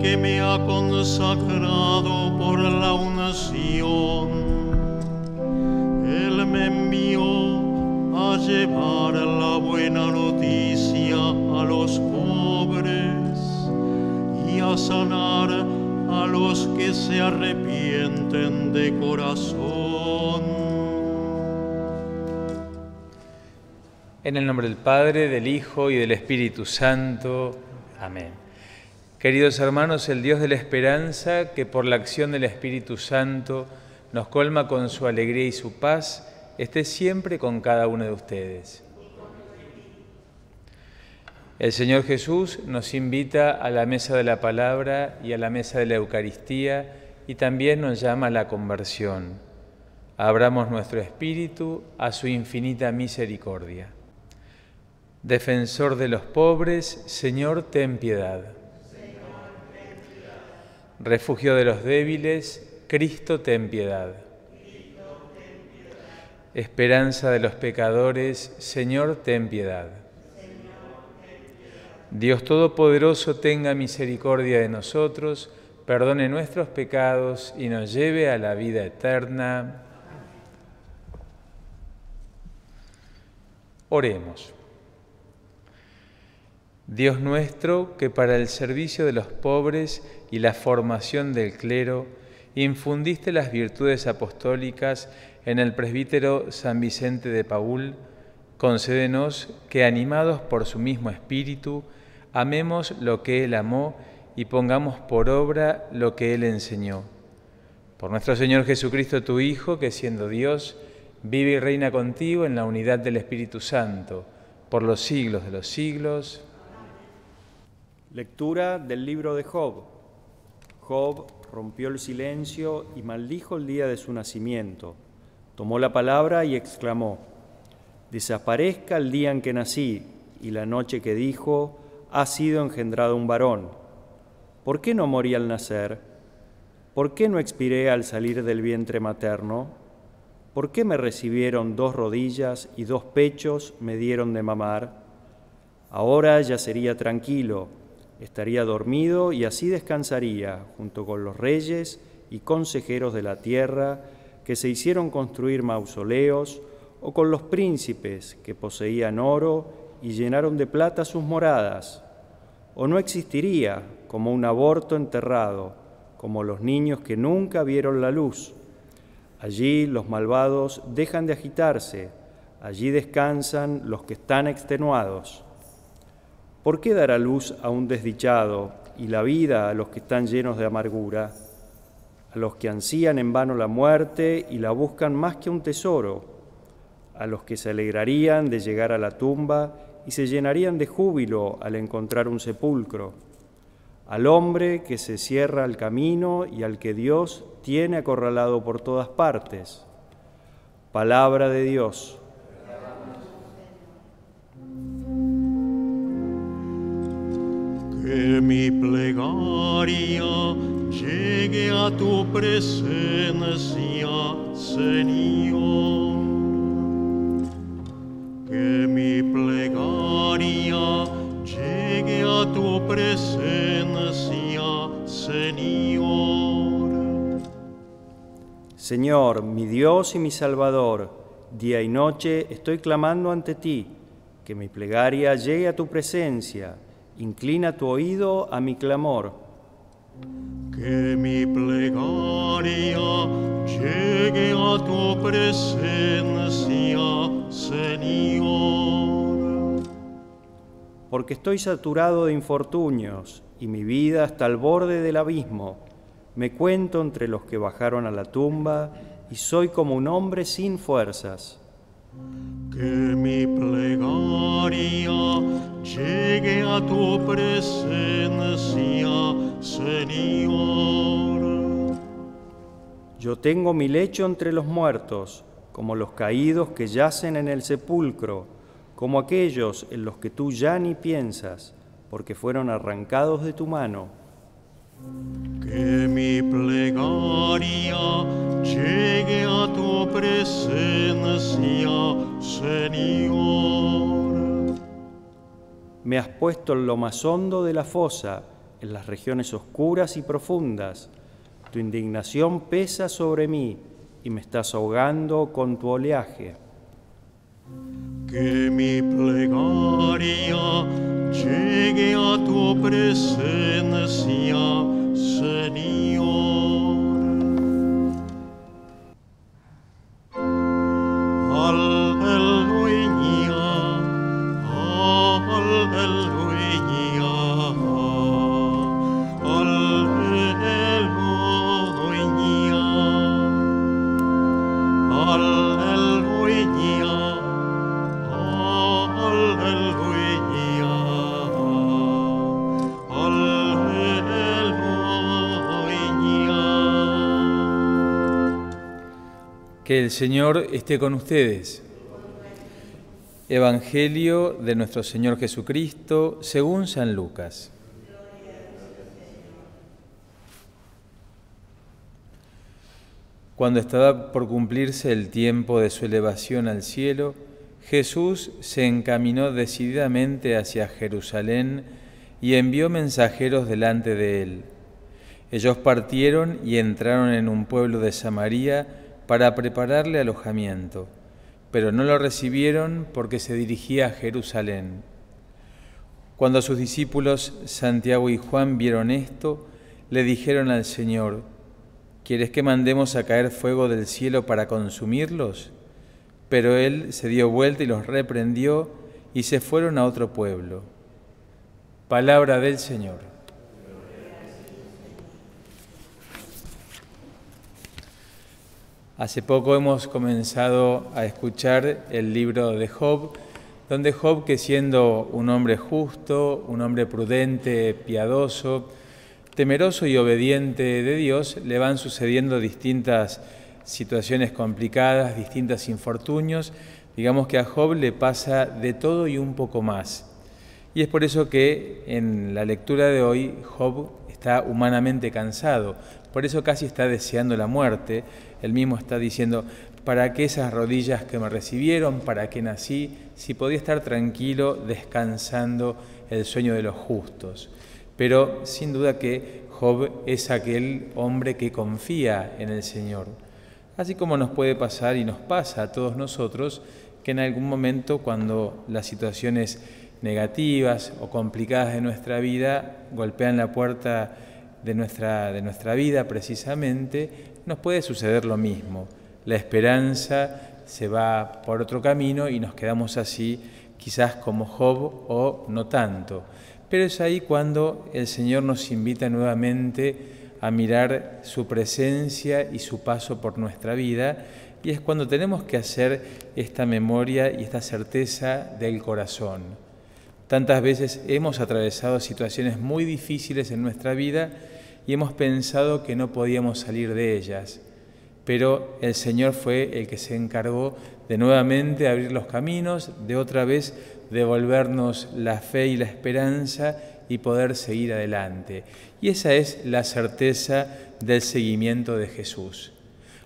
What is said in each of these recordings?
porque me ha consagrado por la unción. Él me envió a llevar la buena noticia a los pobres y a sanar a los que se arrepienten de corazón. En el nombre del Padre, del Hijo y del Espíritu Santo. Amén. Queridos hermanos, el Dios de la esperanza, que por la acción del Espíritu Santo nos colma con su alegría y su paz, esté siempre con cada uno de ustedes. El Señor Jesús nos invita a la mesa de la palabra y a la mesa de la Eucaristía y también nos llama a la conversión. Abramos nuestro espíritu a su infinita misericordia. Defensor de los pobres, Señor, ten piedad. Refugio de los débiles, Cristo, ten piedad. Esperanza de los pecadores, Señor, ten piedad. Dios Todopoderoso tenga misericordia de nosotros, perdone nuestros pecados y nos lleve a la vida eterna. Oremos. Dios nuestro, que para el servicio de los pobres y la formación del clero, infundiste las virtudes apostólicas en el presbítero San Vicente de Paul, concédenos que, animados por su mismo espíritu, amemos lo que Él amó y pongamos por obra lo que Él enseñó. Por nuestro Señor Jesucristo, tu Hijo, que siendo Dios, vive y reina contigo en la unidad del Espíritu Santo, por los siglos de los siglos. Lectura del libro de Job. Job rompió el silencio y maldijo el día de su nacimiento. Tomó la palabra y exclamó, Desaparezca el día en que nací y la noche que dijo, ha sido engendrado un varón. ¿Por qué no morí al nacer? ¿Por qué no expiré al salir del vientre materno? ¿Por qué me recibieron dos rodillas y dos pechos me dieron de mamar? Ahora ya sería tranquilo, estaría dormido y así descansaría junto con los reyes y consejeros de la tierra que se hicieron construir mausoleos, o con los príncipes que poseían oro y llenaron de plata sus moradas, o no existiría como un aborto enterrado, como los niños que nunca vieron la luz. Allí los malvados dejan de agitarse, allí descansan los que están extenuados. ¿Por qué dar a luz a un desdichado y la vida a los que están llenos de amargura? A los que ansían en vano la muerte y la buscan más que un tesoro, a los que se alegrarían de llegar a la tumba y se llenarían de júbilo al encontrar un sepulcro, al hombre que se cierra al camino y al que Dios tiene acorralado por todas partes. Palabra de Dios. Que mi plegaria llegue a tu presencia, Señor. Que mi plegaria llegue a tu presencia, Señor. Señor, mi Dios y mi Salvador, día y noche estoy clamando ante ti, que mi plegaria llegue a tu presencia inclina tu oído a mi clamor. Que mi plegaria llegue a tu presencia, Señor. Porque estoy saturado de infortunios y mi vida está al borde del abismo. Me cuento entre los que bajaron a la tumba y soy como un hombre sin fuerzas. Que mi plegaria llegue a tu presencia, Señor. Yo tengo mi lecho entre los muertos, como los caídos que yacen en el sepulcro, como aquellos en los que tú ya ni piensas, porque fueron arrancados de tu mano. Que mi plegaria llegue a Me has puesto en lo más hondo de la fosa, en las regiones oscuras y profundas. Tu indignación pesa sobre mí y me estás ahogando con tu oleaje. Que mi plegaria llegue a tu presencia. Que el Señor esté con ustedes. Evangelio de nuestro Señor Jesucristo según San Lucas. Cuando estaba por cumplirse el tiempo de su elevación al cielo, Jesús se encaminó decididamente hacia Jerusalén y envió mensajeros delante de él. Ellos partieron y entraron en un pueblo de Samaria, para prepararle alojamiento, pero no lo recibieron porque se dirigía a Jerusalén. Cuando sus discípulos Santiago y Juan vieron esto, le dijeron al Señor, ¿quieres que mandemos a caer fuego del cielo para consumirlos? Pero él se dio vuelta y los reprendió y se fueron a otro pueblo. Palabra del Señor. Hace poco hemos comenzado a escuchar el libro de Job, donde Job, que siendo un hombre justo, un hombre prudente, piadoso, temeroso y obediente de Dios, le van sucediendo distintas situaciones complicadas, distintos infortunios. Digamos que a Job le pasa de todo y un poco más. Y es por eso que en la lectura de hoy Job está humanamente cansado, por eso casi está deseando la muerte. Él mismo está diciendo, ¿para qué esas rodillas que me recibieron? ¿Para qué nací? Si podía estar tranquilo descansando el sueño de los justos. Pero sin duda que Job es aquel hombre que confía en el Señor. Así como nos puede pasar y nos pasa a todos nosotros que en algún momento cuando las situaciones negativas o complicadas de nuestra vida golpean la puerta de nuestra, de nuestra vida precisamente, nos puede suceder lo mismo. La esperanza se va por otro camino y nos quedamos así, quizás como Job o no tanto. Pero es ahí cuando el Señor nos invita nuevamente a mirar su presencia y su paso por nuestra vida, y es cuando tenemos que hacer esta memoria y esta certeza del corazón. Tantas veces hemos atravesado situaciones muy difíciles en nuestra vida y hemos pensado que no podíamos salir de ellas, pero el Señor fue el que se encargó de nuevamente abrir los caminos, de otra vez devolvernos la fe y la esperanza y poder seguir adelante. Y esa es la certeza del seguimiento de Jesús.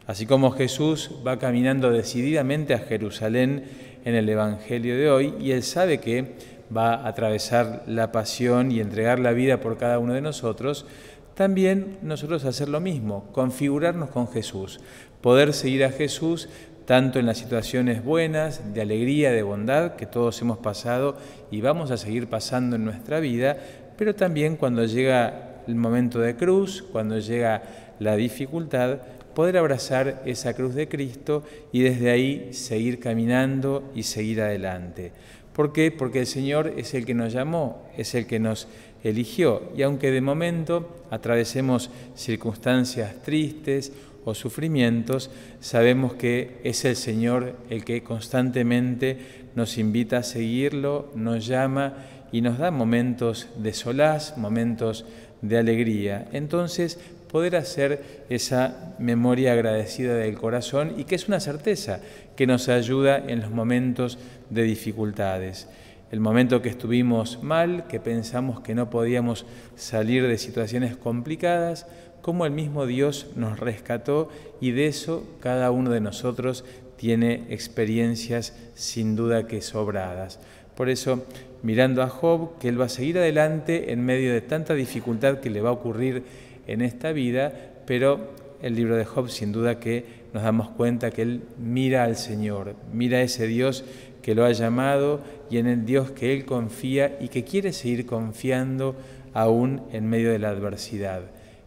Así como Jesús va caminando decididamente a Jerusalén en el Evangelio de hoy y él sabe que va a atravesar la pasión y entregar la vida por cada uno de nosotros, también nosotros hacer lo mismo, configurarnos con Jesús, poder seguir a Jesús tanto en las situaciones buenas, de alegría, de bondad que todos hemos pasado y vamos a seguir pasando en nuestra vida, pero también cuando llega el momento de cruz, cuando llega la dificultad, poder abrazar esa cruz de Cristo y desde ahí seguir caminando y seguir adelante. ¿Por qué? Porque el Señor es el que nos llamó, es el que nos eligió. Y aunque de momento atravesemos circunstancias tristes o sufrimientos, sabemos que es el Señor el que constantemente nos invita a seguirlo, nos llama y nos da momentos de solaz, momentos de alegría. Entonces, poder hacer esa memoria agradecida del corazón y que es una certeza que nos ayuda en los momentos de dificultades. El momento que estuvimos mal, que pensamos que no podíamos salir de situaciones complicadas, cómo el mismo Dios nos rescató y de eso cada uno de nosotros tiene experiencias sin duda que sobradas. Por eso, mirando a Job, que él va a seguir adelante en medio de tanta dificultad que le va a ocurrir en esta vida, pero el libro de Job sin duda que nos damos cuenta que él mira al Señor, mira a ese Dios que lo ha llamado y en el Dios que él confía y que quiere seguir confiando aún en medio de la adversidad.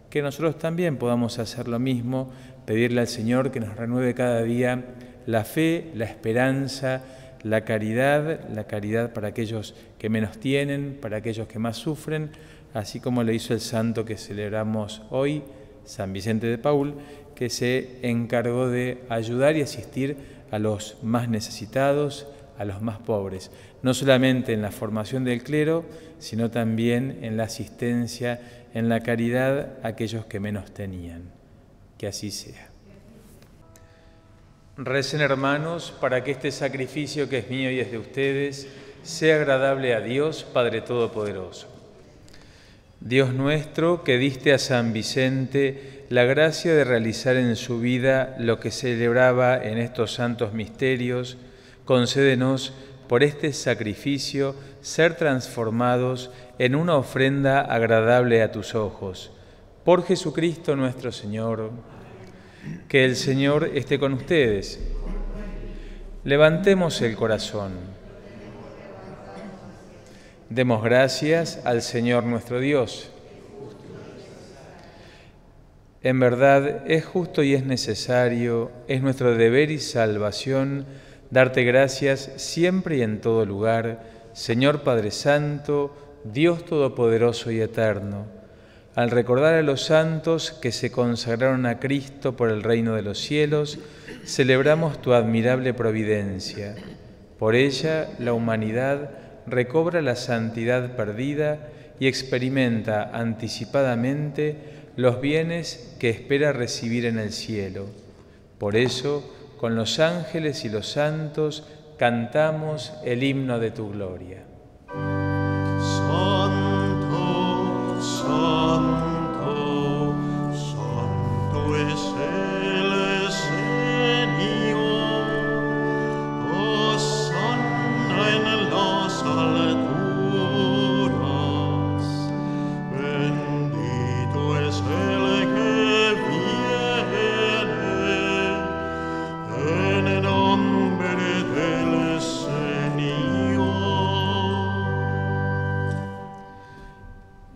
Que nosotros también podamos hacer lo mismo, pedirle al Señor que nos renueve cada día la fe, la esperanza, la caridad, la caridad para aquellos que menos tienen, para aquellos que más sufren, así como lo hizo el santo que celebramos hoy, San Vicente de Paul, que se encargó de ayudar y asistir a los más necesitados, a los más pobres, no solamente en la formación del clero, sino también en la asistencia, en la caridad a aquellos que menos tenían. Que así sea. Recen hermanos para que este sacrificio que es mío y es de ustedes sea agradable a Dios Padre Todopoderoso. Dios nuestro, que diste a San Vicente la gracia de realizar en su vida lo que celebraba en estos santos misterios, concédenos por este sacrificio ser transformados en una ofrenda agradable a tus ojos. Por Jesucristo nuestro Señor. Que el Señor esté con ustedes. Levantemos el corazón. Demos gracias al Señor nuestro Dios. En verdad es justo y es necesario, es nuestro deber y salvación darte gracias siempre y en todo lugar, Señor Padre Santo, Dios Todopoderoso y Eterno al recordar a los santos que se consagraron a Cristo por el reino de los cielos, celebramos tu admirable providencia. Por ella la humanidad recobra la santidad perdida y experimenta anticipadamente los bienes que espera recibir en el cielo. Por eso, con los ángeles y los santos, cantamos el himno de tu gloria.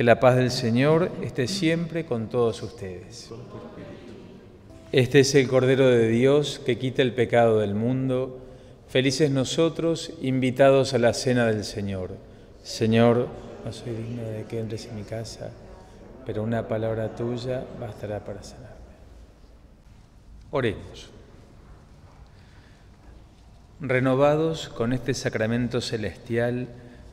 que la paz del Señor esté siempre con todos ustedes. Este es el Cordero de Dios que quita el pecado del mundo. Felices nosotros, invitados a la cena del Señor. Señor, no soy digno de que entres en mi casa, pero una palabra tuya bastará para sanarme. Oremos. Renovados con este sacramento celestial,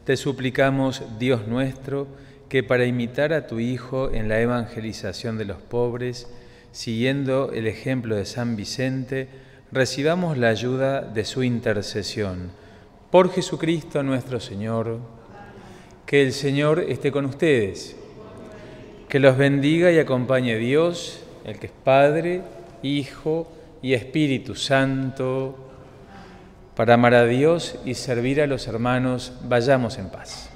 te suplicamos, Dios nuestro, que para imitar a tu Hijo en la evangelización de los pobres, siguiendo el ejemplo de San Vicente, recibamos la ayuda de su intercesión. Por Jesucristo nuestro Señor, que el Señor esté con ustedes. Que los bendiga y acompañe Dios, el que es Padre, Hijo y Espíritu Santo. Para amar a Dios y servir a los hermanos, vayamos en paz.